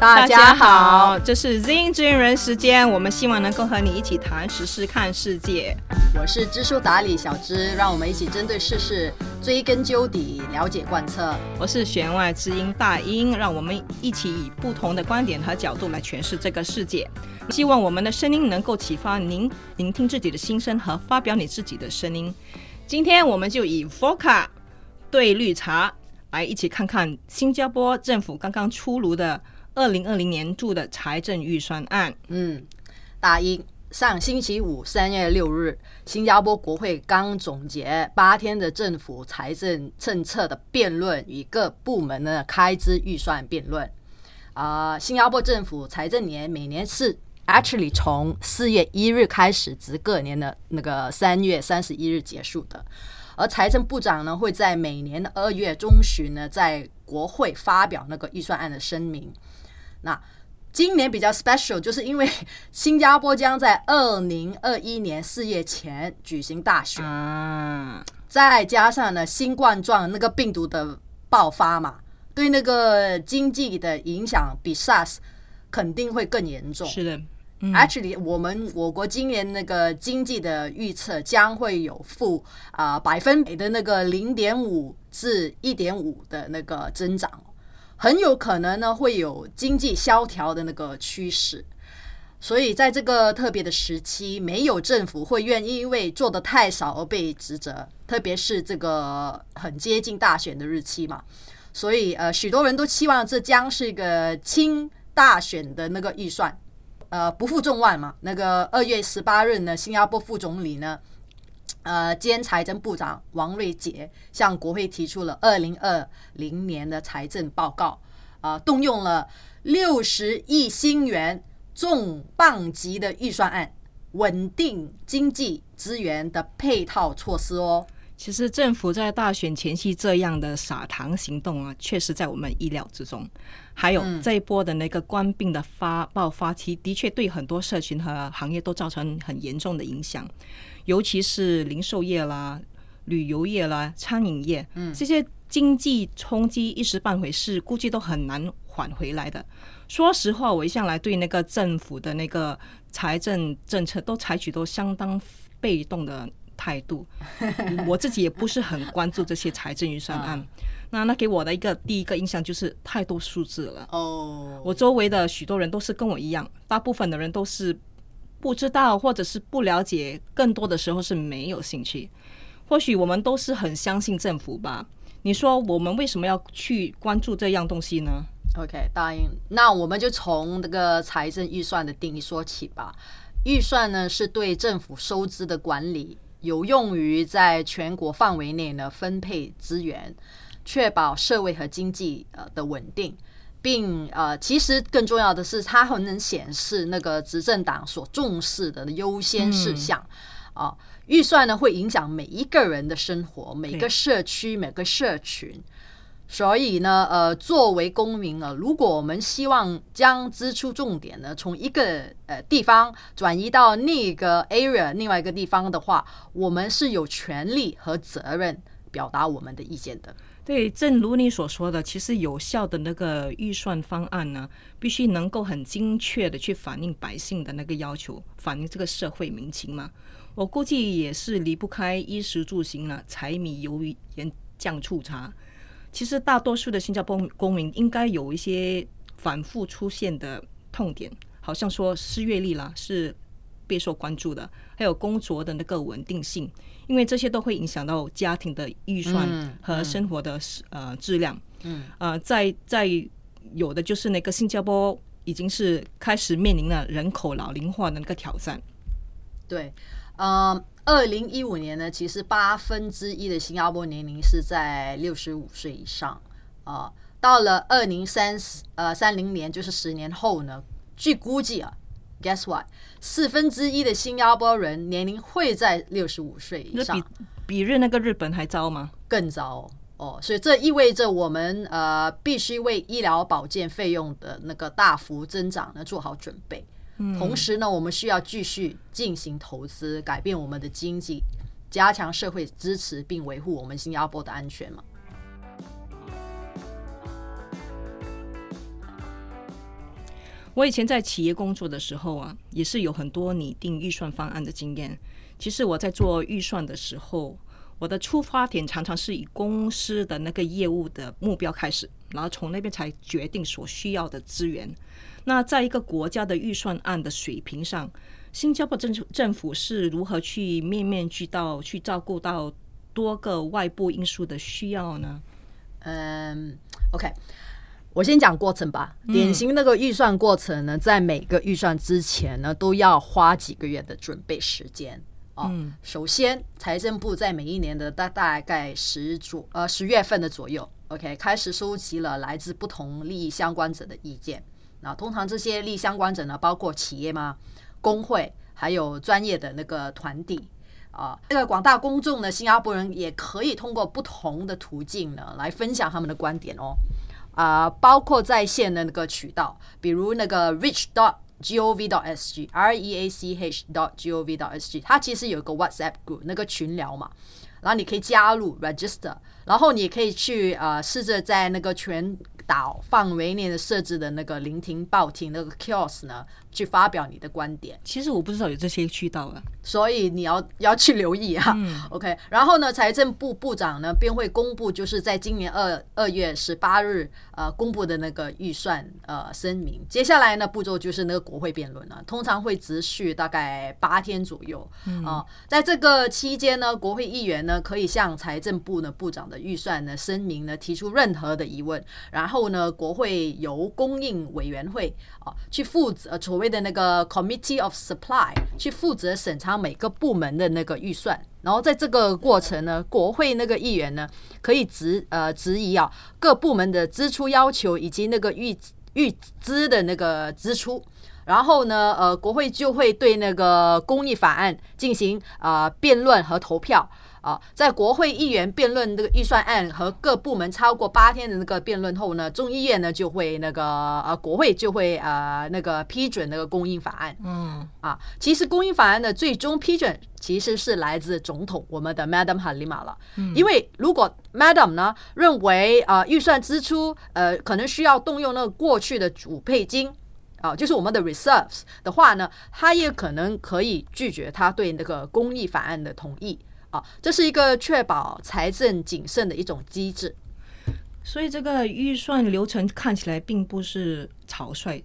大家好，这是 Zing 知人时间，我们希望能够和你一起谈时事、看世界。我是知书达理小知，让我们一起针对世事追根究底，了解贯彻。我是弦外之音大英，让我们一起以不同的观点和角度来诠释这个世界。希望我们的声音能够启发您聆听自己的心声和发表你自己的声音。今天我们就以 Foca 对绿茶来一起看看新加坡政府刚刚出炉的。二零二零年度的财政预算案，嗯，大英上星期五三月六日，新加坡国会刚总结八天的政府财政政策的辩论与各部门的开支预算辩论。啊，新加坡政府财政年每年是 actually 从四月一日开始，至各年的那个三月三十一日结束的。而财政部长呢，会在每年的二月中旬呢，在国会发表那个预算案的声明。那今年比较 special，就是因为 新加坡将在二零二一年四月前举行大选，嗯再加上呢新冠状那个病毒的爆发嘛，对那个经济的影响比 SARS 肯定会更严重。是的，actually 我们我国今年那个经济的预测将会有负啊百分比的那个零点五至一点五的那个增长。很有可能呢会有经济萧条的那个趋势，所以在这个特别的时期，没有政府会愿意因为做的太少而被指责，特别是这个很接近大选的日期嘛。所以呃，许多人都期望这将是一个轻大选的那个预算，呃，不负众望嘛。那个二月十八日呢，新加坡副总理呢。呃，兼财政部长王瑞杰向国会提出了二零二零年的财政报告，啊，动用了六十亿新元重磅级的预算案，稳定经济资源的配套措施哦。其实政府在大选前夕这样的撒糖行动啊，确实在我们意料之中。还有这一波的那个官病的发爆发期，的确对很多社群和行业都造成很严重的影响。尤其是零售业啦、旅游业啦、餐饮业，嗯，这些经济冲击一时半会是估计都很难缓回来的。说实话，我一向来对那个政府的那个财政政策都采取都相当被动的态度。我自己也不是很关注这些财政预算案。那那给我的一个第一个印象就是太多数字了。哦，我周围的许多人都是跟我一样，大部分的人都是。不知道或者是不了解，更多的时候是没有兴趣。或许我们都是很相信政府吧？你说我们为什么要去关注这样东西呢？OK，答应。那我们就从这个财政预算的定义说起吧。预算呢是对政府收支的管理，有用于在全国范围内呢分配资源，确保社会和经济呃的稳定。并呃，其实更重要的是，它很能显示那个执政党所重视的优先事项啊。预算呢会影响每一个人的生活，每个社区、每个社群。所以呢，呃，作为公民啊，如果我们希望将支出重点呢从一个呃地方转移到另一个 area 另外一个地方的话，我们是有权利和责任表达我们的意见的。对，正如你所说的，其实有效的那个预算方案呢，必须能够很精确的去反映百姓的那个要求，反映这个社会民情嘛。我估计也是离不开衣食住行了，柴米油盐酱醋茶。其实大多数的新加坡公民应该有一些反复出现的痛点，好像说失业率啦是备受关注的，还有工作的那个稳定性。因为这些都会影响到家庭的预算和生活的呃质量。嗯，呃，在在有的就是那个新加坡已经是开始面临了人口老龄化的那个挑战。对，呃，二零一五年呢，其实八分之一的新加坡年龄是在六十五岁以上。啊，到了二零三十呃三零年，就是十年后呢，据估计啊。Guess what？四分之一的新加坡人年龄会在六十五岁以上，比比日那个日本还糟吗？更糟哦！所以这意味着我们呃必须为医疗保健费用的那个大幅增长呢做好准备。同时呢，我们需要继续进行投资，改变我们的经济，加强社会支持，并维护我们新加坡的安全嘛。我以前在企业工作的时候啊，也是有很多拟定预算方案的经验。其实我在做预算的时候，我的出发点常常是以公司的那个业务的目标开始，然后从那边才决定所需要的资源。那在一个国家的预算案的水平上，新加坡政政府是如何去面面俱到去照顾到多个外部因素的需要呢？嗯，OK。我先讲过程吧。典型那个预算过程呢，在每个预算之前呢，都要花几个月的准备时间哦。首先，财政部在每一年的大大概十左呃十月份的左右，OK，开始收集了来自不同利益相关者的意见。那通常这些利益相关者呢，包括企业嘛、工会，还有专业的那个团体啊。这个广大公众呢，新加坡人也可以通过不同的途径呢，来分享他们的观点哦。啊，包括在线的那个渠道，比如那个 rich dot gov dot sg，r e a c h dot gov dot sg，它其实有一个 WhatsApp group 那个群聊嘛，然后你可以加入 register，然后你可以去呃试着在那个全岛范围内的设置的那个聆听报听那个 kiosk 呢。去发表你的观点。其实我不知道有这些渠道啊，所以你要要去留意啊。OK，然后呢，财政部部长呢便会公布，就是在今年二二月十八日呃公布的那个预算呃声明。接下来呢步骤就是那个国会辩论了，通常会持续大概八天左右啊。在这个期间呢，国会议员呢可以向财政部呢部长的预算呢声明呢提出任何的疑问，然后呢国会由供应委员会啊去负责所谓。的那个 Committee of Supply 去负责审查每个部门的那个预算，然后在这个过程呢，国会那个议员呢可以质呃质疑啊各部门的支出要求以及那个预预支的那个支出，然后呢呃国会就会对那个公益法案进行啊辩论和投票。啊，在国会议员辩论这个预算案和各部门超过八天的那个辩论后呢，众议院呢就会那个呃国会就会呃那个批准那个供应法案。嗯，啊，其实供应法案的最终批准其实是来自总统我们的 Madam Halima 了。嗯，因为如果 Madam 呢认为啊预算支出呃可能需要动用那个过去的主配金啊，就是我们的 reserves 的话呢，他也可能可以拒绝他对那个公益法案的同意。啊，这是一个确保财政谨慎的一种机制，所以这个预算流程看起来并不是草率。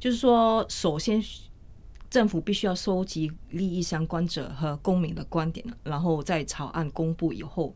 就是说，首先政府必须要收集利益相关者和公民的观点，然后在草案公布以后，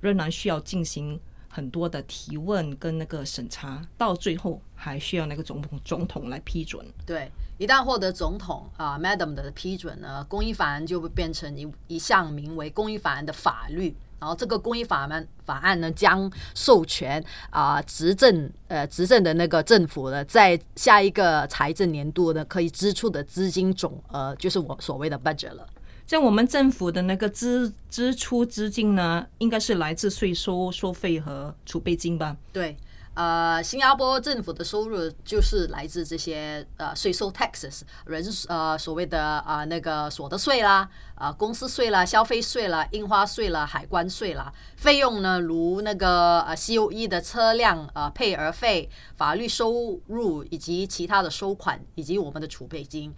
仍然需要进行很多的提问跟那个审查，到最后还需要那个总统总统来批准。对。一旦获得总统啊，Madam 的批准呢，公益法案就会变成一一项名为公益法案的法律。然后这个公益法案法案呢，将授权啊执政呃执政的那个政府呢，在下一个财政年度呢，可以支出的资金总额，就是我所谓的 budget 了。像我们政府的那个支支出资金呢，应该是来自税收收费和储备金吧？对。呃，新加坡政府的收入就是来自这些呃税收 taxes 人呃所谓的啊那个所得税啦，啊公司税啦，消费税啦，印花税啦，海关税啦，费用呢如那个呃 C O E 的车辆呃配额费、法律收入以及其他的收款以及我们的储备金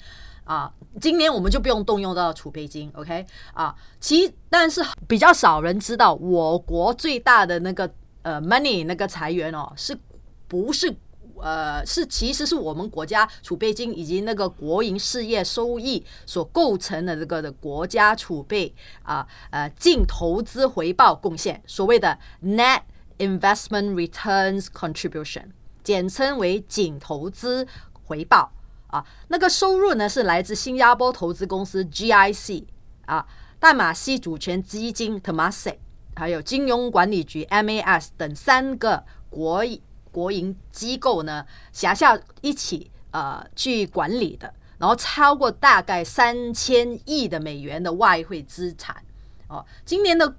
啊，今年我们就不用动用到储备金，OK 啊，其但是比较少人知道我国最大的那个。呃，money 那个裁员哦，是不是呃是其实是我们国家储备金以及那个国营事业收益所构成的这个的国家储备啊呃净投资回报贡献，所谓的 net investment returns contribution，简称为净投资回报啊。那个收入呢是来自新加坡投资公司 GIC 啊，淡马锡主权基金 Temasek。还有金融管理局 MAS 等三个国国营机构呢，辖下一起呃去管理的，然后超过大概三千亿的美元的外汇资产哦。今年的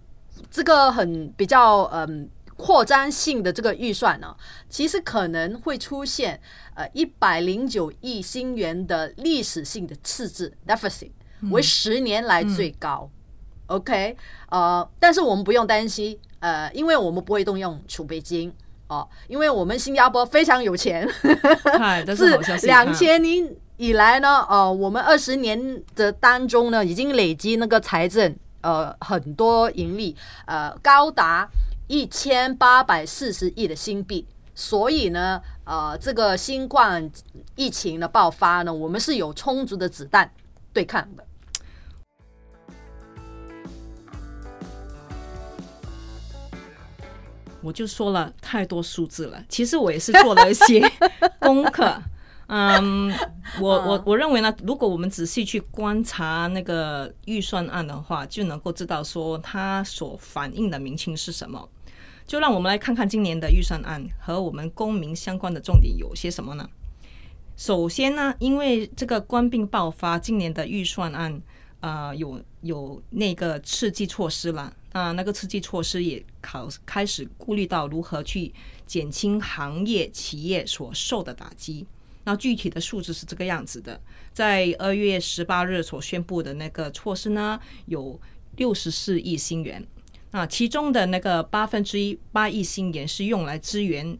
这个很比较嗯扩张性的这个预算呢，其实可能会出现呃一百零九亿新元的历史性的赤字 deficit，为十年来最高。OK，呃，但是我们不用担心，呃，因为我们不会动用储备金哦，因为我们新加坡非常有钱，是。两千年以来呢，呃，我们二十年的当中呢，已经累积那个财政呃很多盈利，呃，高达一千八百四十亿的新币。所以呢，呃，这个新冠疫情的爆发呢，我们是有充足的子弹对抗的。我就说了太多数字了，其实我也是做了一些功课。嗯，我我我认为呢，如果我们仔细去观察那个预算案的话，就能够知道说它所反映的民情是什么。就让我们来看看今年的预算案和我们公民相关的重点有些什么呢？首先呢，因为这个官病爆发，今年的预算案啊有有那个刺激措施了。啊，那个刺激措施也考开始顾虑到如何去减轻行业企业所受的打击。那具体的数字是这个样子的，在二月十八日所宣布的那个措施呢，有六十四亿新元。那，其中的那个八分之一八亿新元是用来支援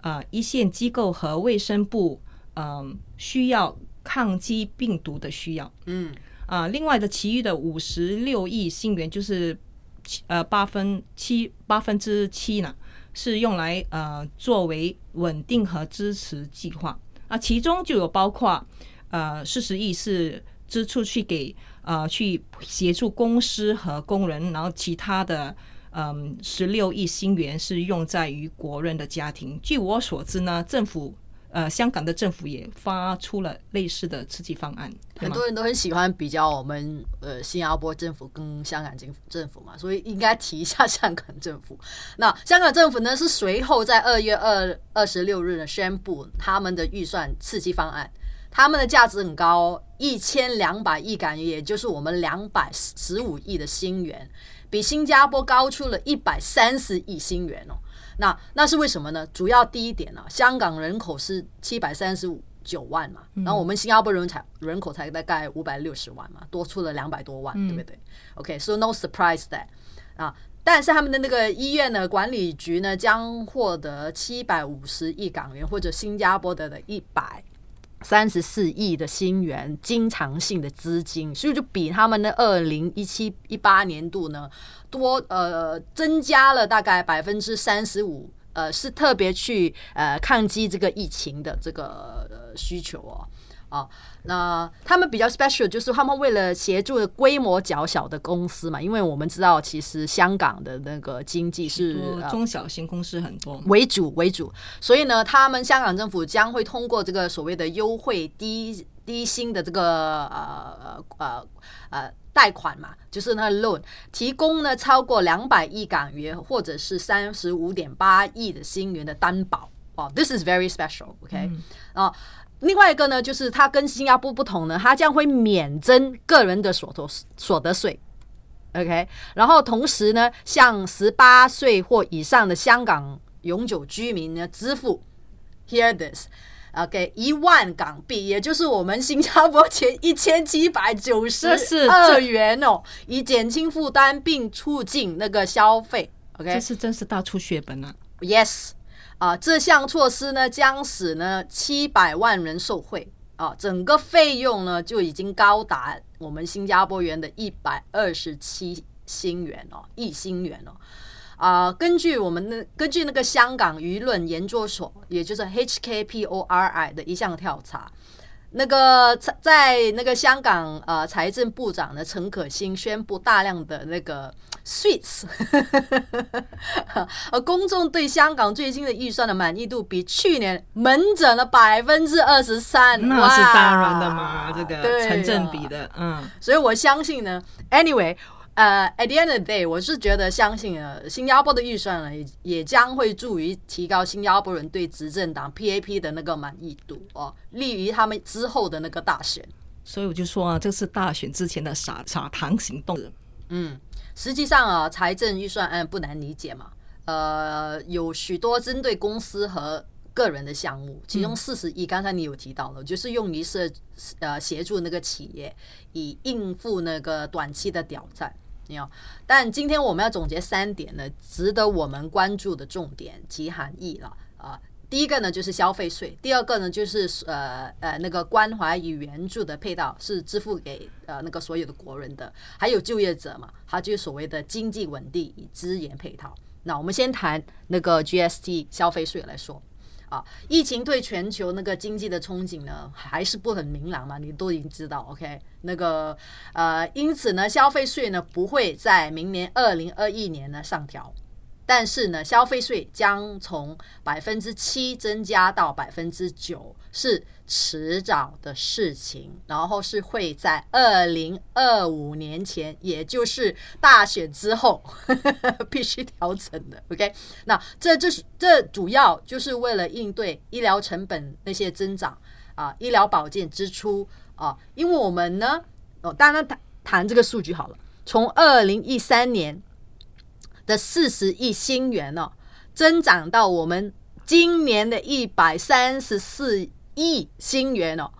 啊一线机构和卫生部嗯需要抗击病毒的需要。嗯。啊，另外的其余的五十六亿新元就是。呃，八分七八分之七呢，是用来呃作为稳定和支持计划啊，其中就有包括呃四十亿是支出去给呃去协助公司和工人，然后其他的嗯十六亿新元是用在于国人的家庭。据我所知呢，政府。呃，香港的政府也发出了类似的刺激方案，很多人都很喜欢比较我们呃新加坡政府跟香港政政府嘛，所以应该提一下香港政府。那香港政府呢是随后在二月二二十六日呢宣布他们的预算刺激方案，他们的价值很高，一千两百亿港元，也就是我们两百十五亿的新元，比新加坡高出了一百三十亿新元哦。那那是为什么呢？主要第一点呢，香港人口是七百三十五九万嘛，然后我们新加坡人才人口才大概五百六十万嘛，多出了两百多万，对不对？OK，so no surprise that 啊，但是他们的那个医院呢，管理局呢将获得七百五十亿港元或者新加坡的的一百。三十四亿的新元经常性的资金，所以就比他们的二零一七一八年度呢多呃增加了大概百分之三十五，呃是特别去呃抗击这个疫情的这个需求哦。啊，那他们比较 special，就是他们为了协助规模较小的公司嘛，因为我们知道其实香港的那个经济是中小型公司很多。为主为主，所以呢，他们香港政府将会通过这个所谓的优惠低低薪的这个呃呃呃贷款嘛，就是那 loan，提供呢超过两百亿港元或者是三十五点八亿的新元的担保。哦，this is very special，OK？啊。另外一个呢，就是它跟新加坡不同呢，它将会免征个人的所得所得税，OK，然后同时呢，向十八岁或以上的香港永久居民呢支付，Hear this，OK，一万港币，也就是我们新加坡钱一千七百九十二元哦，以减轻负担并促进那个消费，OK，这是真是大出血本啊，Yes。啊，这项措施呢，将使呢七百万人受惠啊，整个费用呢就已经高达我们新加坡元的一百二十七新元哦，一新元哦。啊，根据我们的根据那个香港舆论研究所，也就是 HKPORI 的一项调查。那个在在那个香港呃财政部长的陈可辛宣布大量的那个 sweets，呃公众对香港最新的预算的满意度比去年门诊了百分之二十三，那是当然的嘛，这个成正比的，嗯，所以我相信呢，anyway。呃，at the end of the day，我是觉得相信呃，新加坡的预算呢，也也将会助于提高新加坡人对执政党 PAP 的那个满意度哦，利于他们之后的那个大选。所以我就说啊，这是大选之前的撒撒糖行动。嗯，实际上啊，财政预算案不难理解嘛，呃，有许多针对公司和个人的项目，其中四十亿，刚才你有提到了，就是用于是呃协助那个企业以应付那个短期的挑战。你有，但今天我们要总结三点呢，值得我们关注的重点及含义了啊。第一个呢就是消费税，第二个呢就是呃呃那个关怀与援助的配套是支付给呃那个所有的国人的，还有就业者嘛，它就是所谓的经济稳定与资源配套。那我们先谈那个 GST 消费税来说。啊，疫情对全球那个经济的憧憬呢，还是不很明朗嘛？你都已经知道，OK？那个呃，因此呢，消费税呢不会在明年二零二一年呢上调。但是呢，消费税将从百分之七增加到百分之九，是迟早的事情。然后是会在二零二五年前，也就是大选之后 必须调整的。OK，那这这是这主要就是为了应对医疗成本那些增长啊，医疗保健支出啊，因为我们呢，哦，当然谈谈这个数据好了，从二零一三年。的四十亿新元哦，增长到我们今年的一百三十四亿新元哦，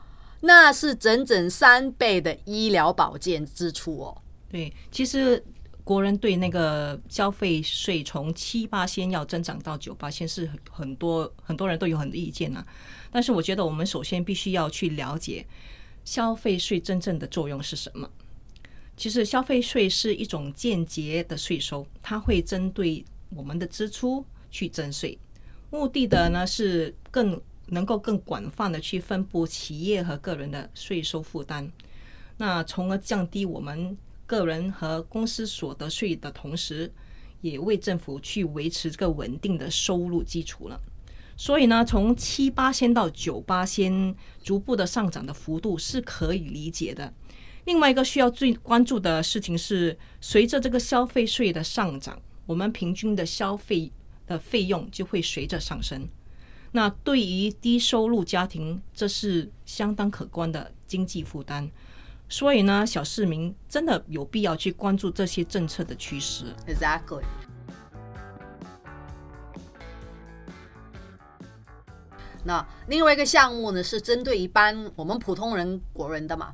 那是整整三倍的医疗保健支出哦。对，其实国人对那个消费税从七八千要增长到九八千是很多很多人都有很多意见啊。但是我觉得我们首先必须要去了解消费税真正的作用是什么。其实消费税是一种间接的税收，它会针对我们的支出去征税，目的的呢是更能够更广泛的去分布企业和个人的税收负担，那从而降低我们个人和公司所得税的同时，也为政府去维持这个稳定的收入基础了。所以呢，从七八千到九八千逐步的上涨的幅度是可以理解的。另外一个需要最关注的事情是，随着这个消费税的上涨，我们平均的消费的费用就会随着上升。那对于低收入家庭，这是相当可观的经济负担。所以呢，小市民真的有必要去关注这些政策的趋势。Exactly。那另外一个项目呢，是针对一般我们普通人国人的嘛。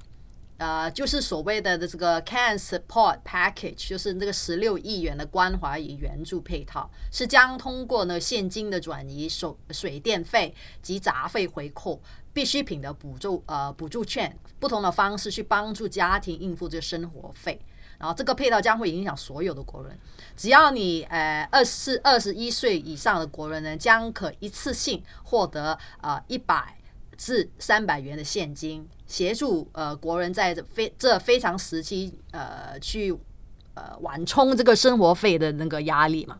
呃，就是所谓的的这个 Can Support Package，就是这个十六亿元的关怀与援助配套，是将通过呢现金的转移、水水电费及杂费回扣、必需品的补助呃补助券不同的方式去帮助家庭应付这个生活费。然后这个配套将会影响所有的国人，只要你呃二十二十一岁以上的国人呢，将可一次性获得呃一百至三百元的现金。协助呃国人在这非这非常时期呃去呃缓冲这个生活费的那个压力嘛。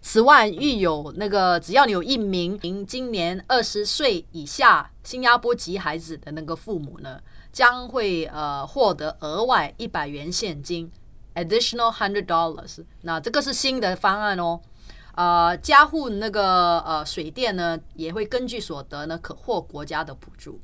此外，育有那个只要你有一名您今年二十岁以下新加坡籍孩子的那个父母呢，将会呃获得额外一百元现金，additional hundred dollars。那这个是新的方案哦。呃，家户那个呃水电呢，也会根据所得呢可获国家的补助。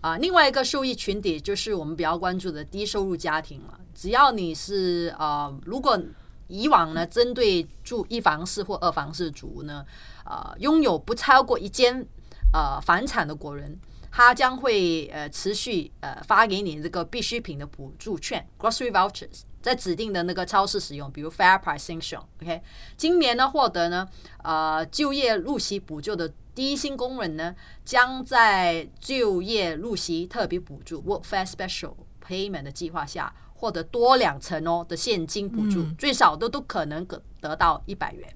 啊，另外一个受益群体就是我们比较关注的低收入家庭了。只要你是呃，如果以往呢，针对住一房式或二房式族呢，呃，拥有不超过一间呃房产的国人，他将会呃持续呃发给你这个必需品的补助券 （grocery vouchers） 在指定的那个超市使用，比如 Fair Price s i o n OK，今年呢获得呢呃就业入息补救的。低薪工人呢，将在就业入息特别补助 （Workfare Special Payment） 的计划下，获得多两成哦的现金补助，最少都都可能得得到一百元。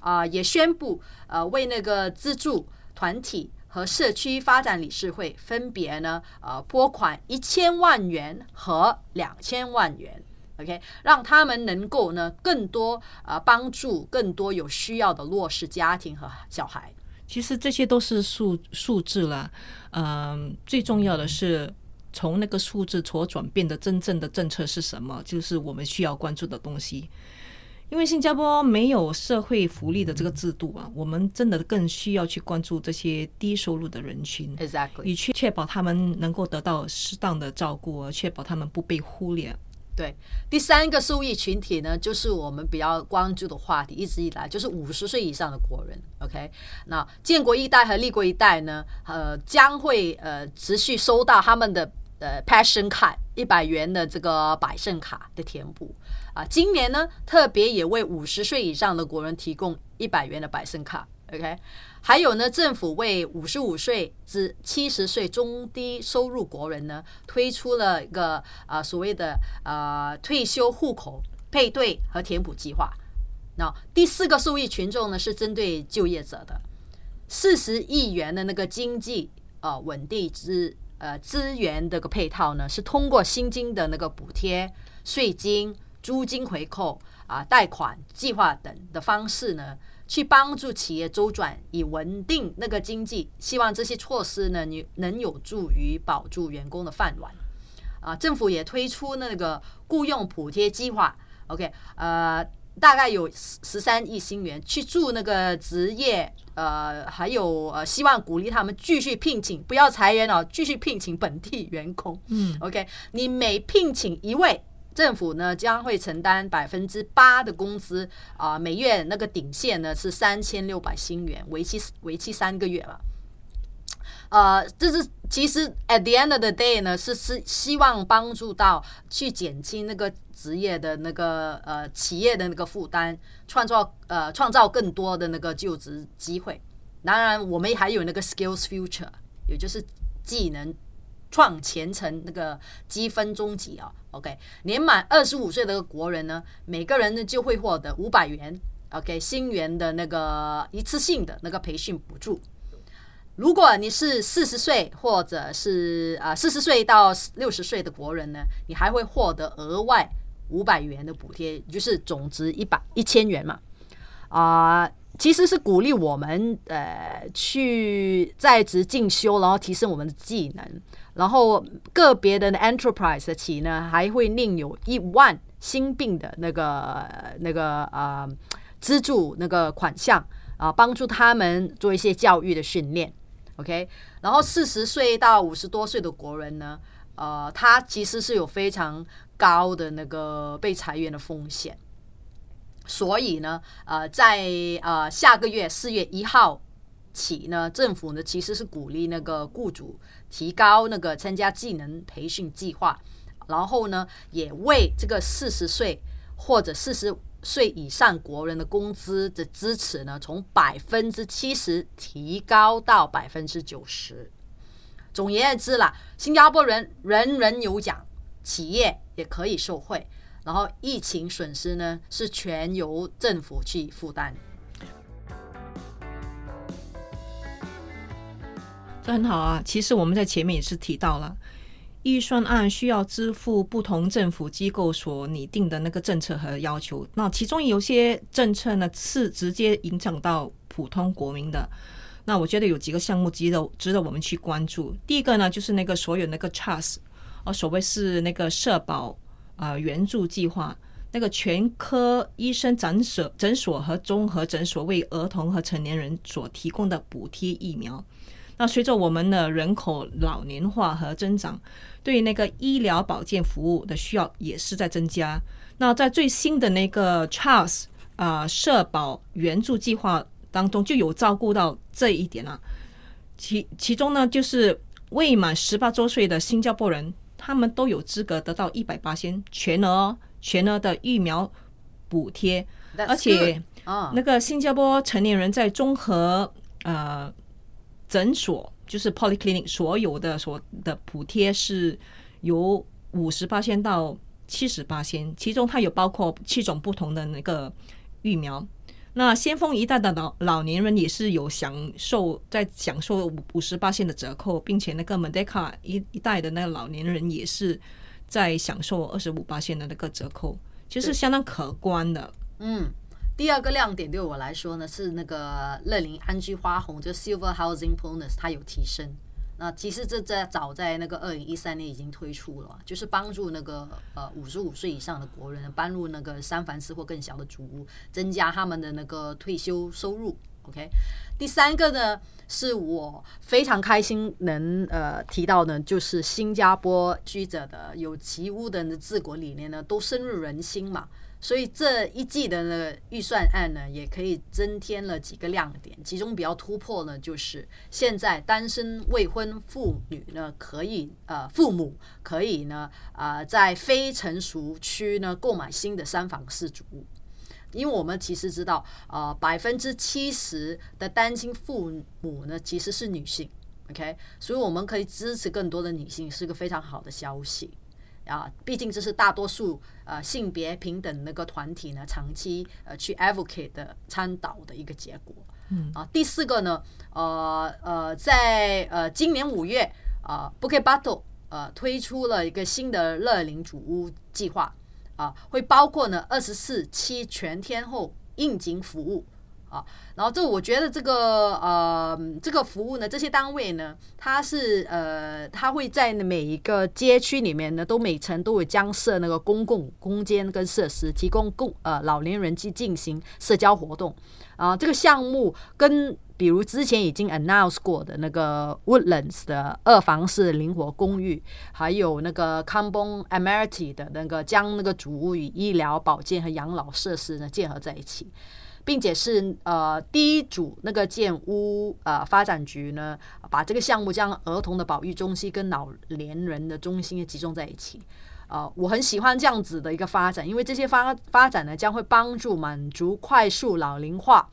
啊，也宣布呃，为那个资助团体和社区发展理事会分别呢，呃，拨款一千万元和两千万元。OK，让他们能够呢，更多呃帮助更多有需要的弱势家庭和小孩。其实这些都是数数字啦，嗯，最重要的是从那个数字所转变的真正的政策是什么，就是我们需要关注的东西。因为新加坡没有社会福利的这个制度啊，我们真的更需要去关注这些低收入的人群，exactly，以确确保他们能够得到适当的照顾，确保他们不被忽略。对，第三个受益群体呢，就是我们比较关注的话题，一直以来就是五十岁以上的国人。OK，那建国一代和立国一代呢，呃，将会呃持续收到他们的呃 Passion 卡一百元的这个百胜卡的填补啊。今年呢，特别也为五十岁以上的国人提供一百元的百胜卡。OK，还有呢，政府为五十五岁至七十岁中低收入国人呢，推出了一个啊所谓的呃退休户口配对和填补计划。那第四个受益群众呢，是针对就业者的四十亿元的那个经济呃稳定资呃资源的个配套呢，是通过薪金的那个补贴、税金、租金回扣啊、贷款计划等的方式呢。去帮助企业周转，以稳定那个经济。希望这些措施呢，你能有助于保住员工的饭碗。啊，政府也推出那个雇佣补贴计划。OK，呃，大概有十十三亿新元去助那个职业，呃，还有呃，希望鼓励他们继续聘请，不要裁员哦，继续聘请本地员工。嗯，OK，你每聘请一位。政府呢将会承担百分之八的工资啊，每月那个顶线呢是三千六百新元，为期为期三个月了。呃，这是其实 at the end of the day 呢，是是希望帮助到去减轻那个职业的那个呃企业的那个负担，创造呃创造更多的那个就职机会。当然，我们还有那个 skills future，也就是技能。创前程那个积分终极啊，OK，年满二十五岁的国人呢，每个人呢就会获得五百元，OK，新元的那个一次性的那个培训补助。如果你是四十岁或者是啊四十岁到六十岁的国人呢，你还会获得额外五百元的补贴，就是总值一百一千元嘛，啊。其实是鼓励我们呃去在职进修，然后提升我们的技能。然后个别的 enterprise 的企业呢，还会另有一万新病的那个那个呃资助那个款项啊，帮助他们做一些教育的训练。OK，然后四十岁到五十多岁的国人呢，呃，他其实是有非常高的那个被裁员的风险。所以呢，呃，在呃下个月四月一号起呢，政府呢其实是鼓励那个雇主提高那个参加技能培训计划，然后呢，也为这个四十岁或者四十岁以上国人的工资的支持呢，从百分之七十提高到百分之九十。总而言之啦，新加坡人人人有奖，企业也可以受惠。然后疫情损失呢是全由政府去负担，这很好啊。其实我们在前面也是提到了，预算案需要支付不同政府机构所拟定的那个政策和要求。那其中有些政策呢是直接影响到普通国民的。那我觉得有几个项目值得值得我们去关注。第一个呢就是那个所有那个 trust，哦，所谓是那个社保。啊，援助计划那个全科医生诊所、诊所和综合诊所为儿童和成年人所提供的补贴疫苗。那随着我们的人口老年化和增长，对那个医疗保健服务的需要也是在增加。那在最新的那个 Charles 啊社保援助计划当中，就有照顾到这一点了。其其中呢，就是未满十八周岁的新加坡人。他们都有资格得到一百八千全额全额的疫苗补贴，而且那个新加坡成年人在综合呃诊所就是 polyclinic 所有的所的补贴是由五十八千到七十八千，其中它有包括七种不同的那个疫苗。那先锋一代的老老年人也是有享受在享受五五十八线的折扣，并且那个 Merdeka 一一代的那个老年人也是在享受二十五八线的那个折扣，其实相当可观的。嗯，第二个亮点对我来说呢，是那个乐龄安居花红，就 Silver Housing Bonus 它有提升。那其实这在早在那个二零一三年已经推出了，就是帮助那个呃五十五岁以上的国人搬入那个三房式或更小的主屋，增加他们的那个退休收入。OK，第三个呢是我非常开心能呃提到呢，就是新加坡居者的有其屋的治国理念呢都深入人心嘛。所以这一季的那个预算案呢，也可以增添了几个亮点。其中比较突破呢，就是现在单身未婚妇女呢，可以呃父母可以呢啊在非成熟区呢购买新的三房四主屋。因为我们其实知道，呃，百分之七十的单亲父母呢其实是女性，OK，所以我们可以支持更多的女性，是个非常好的消息。啊，毕竟这是大多数呃性别平等那个团体呢长期呃去 advocate 的倡导的一个结果。嗯啊，第四个呢，呃呃，在呃今年五月啊，Bookie Battle 呃推出了一个新的乐龄主屋计划啊，会包括呢二十四期全天候应景服务。啊，然后这我觉得这个呃，这个服务呢，这些单位呢，它是呃，它会在每一个街区里面呢，都每层都会将设那个公共空间跟设施，提供共呃老年人去进行社交活动。啊，这个项目跟比如之前已经 announce 过的那个 Woodlands 的二房式灵活公寓，还有那个 Combon a m e r i t y 的那个将那个主屋与医疗保健和养老设施呢结合在一起。并且是呃第一组那个建屋呃发展局呢，把这个项目将儿童的保育中心跟老年人的中心也集中在一起。呃，我很喜欢这样子的一个发展，因为这些发发展呢将会帮助满足快速老龄化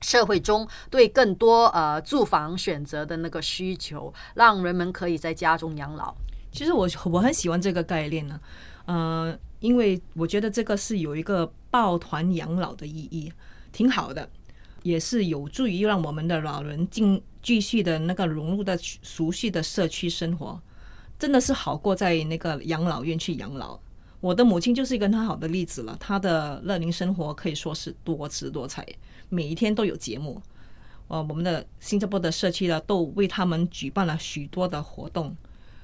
社会中对更多呃住房选择的那个需求，让人们可以在家中养老。其实我我很喜欢这个概念呢，呃，因为我觉得这个是有一个抱团养老的意义。挺好的，也是有助于让我们的老人进继续的那个融入的熟悉的社区生活，真的是好过在那个养老院去养老。我的母亲就是一个很好的例子了，她的乐龄生活可以说是多姿多彩，每一天都有节目。呃，我们的新加坡的社区呢，都为他们举办了许多的活动，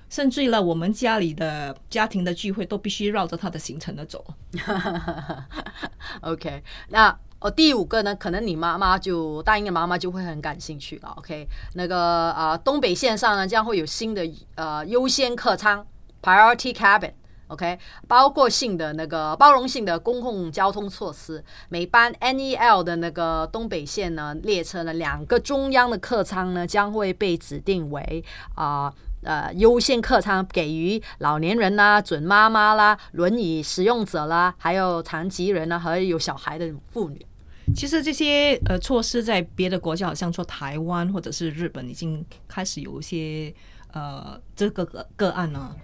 甚至呢，我们家里的家庭的聚会都必须绕着他的行程的走。OK，那。哦，第五个呢，可能你妈妈就大英的妈妈就会很感兴趣了。OK，那个啊，东北线上呢将会有新的呃优先客舱 （Priority Cabin）。OK，包括性的那个包容性的公共交通措施，每班 NEL 的那个东北线呢列车呢，两个中央的客舱呢将会被指定为啊呃优先客舱，给予老年人啦、准妈妈啦、轮椅使用者啦，还有残疾人呢和有小孩的妇女。其实这些呃措施在别的国家，好像说台湾或者是日本，已经开始有一些呃这个个个案了。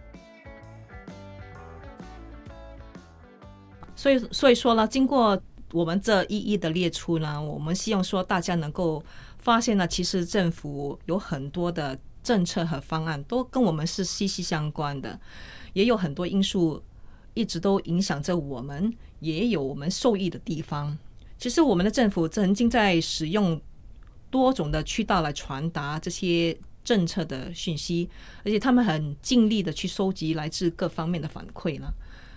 所以所以说呢，经过我们这一一的列出呢，我们希望说大家能够发现呢，其实政府有很多的政策和方案都跟我们是息息相关的，也有很多因素一直都影响着我们，也有我们受益的地方。其实我们的政府曾经在使用多种的渠道来传达这些政策的讯息，而且他们很尽力的去收集来自各方面的反馈了。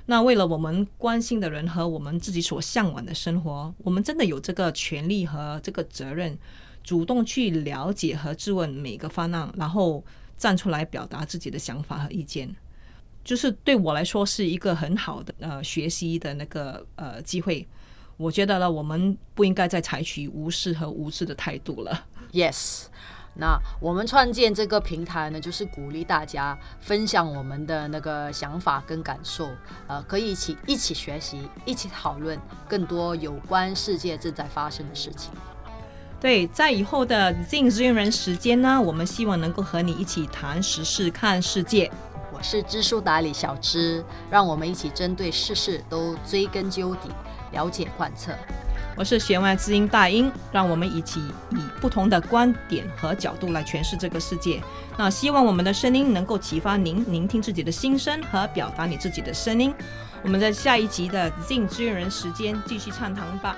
那为了我们关心的人和我们自己所向往的生活，我们真的有这个权利和这个责任，主动去了解和质问每个方案，然后站出来表达自己的想法和意见。就是对我来说是一个很好的呃学习的那个呃机会。我觉得呢，我们不应该再采取无视和无知的态度了。Yes，那我们创建这个平台呢，就是鼓励大家分享我们的那个想法跟感受，呃，可以一起一起学习，一起讨论更多有关世界正在发生的事情。对，在以后的近资源人时间呢，我们希望能够和你一起谈时事、看世界。我是知书达理小知，让我们一起针对事事都追根究底。了解贯彻，我是弦外之音大英，让我们一起以不同的观点和角度来诠释这个世界。那希望我们的声音能够启发您聆听自己的心声和表达你自己的声音。我们在下一集的静之人时间继续畅谈吧。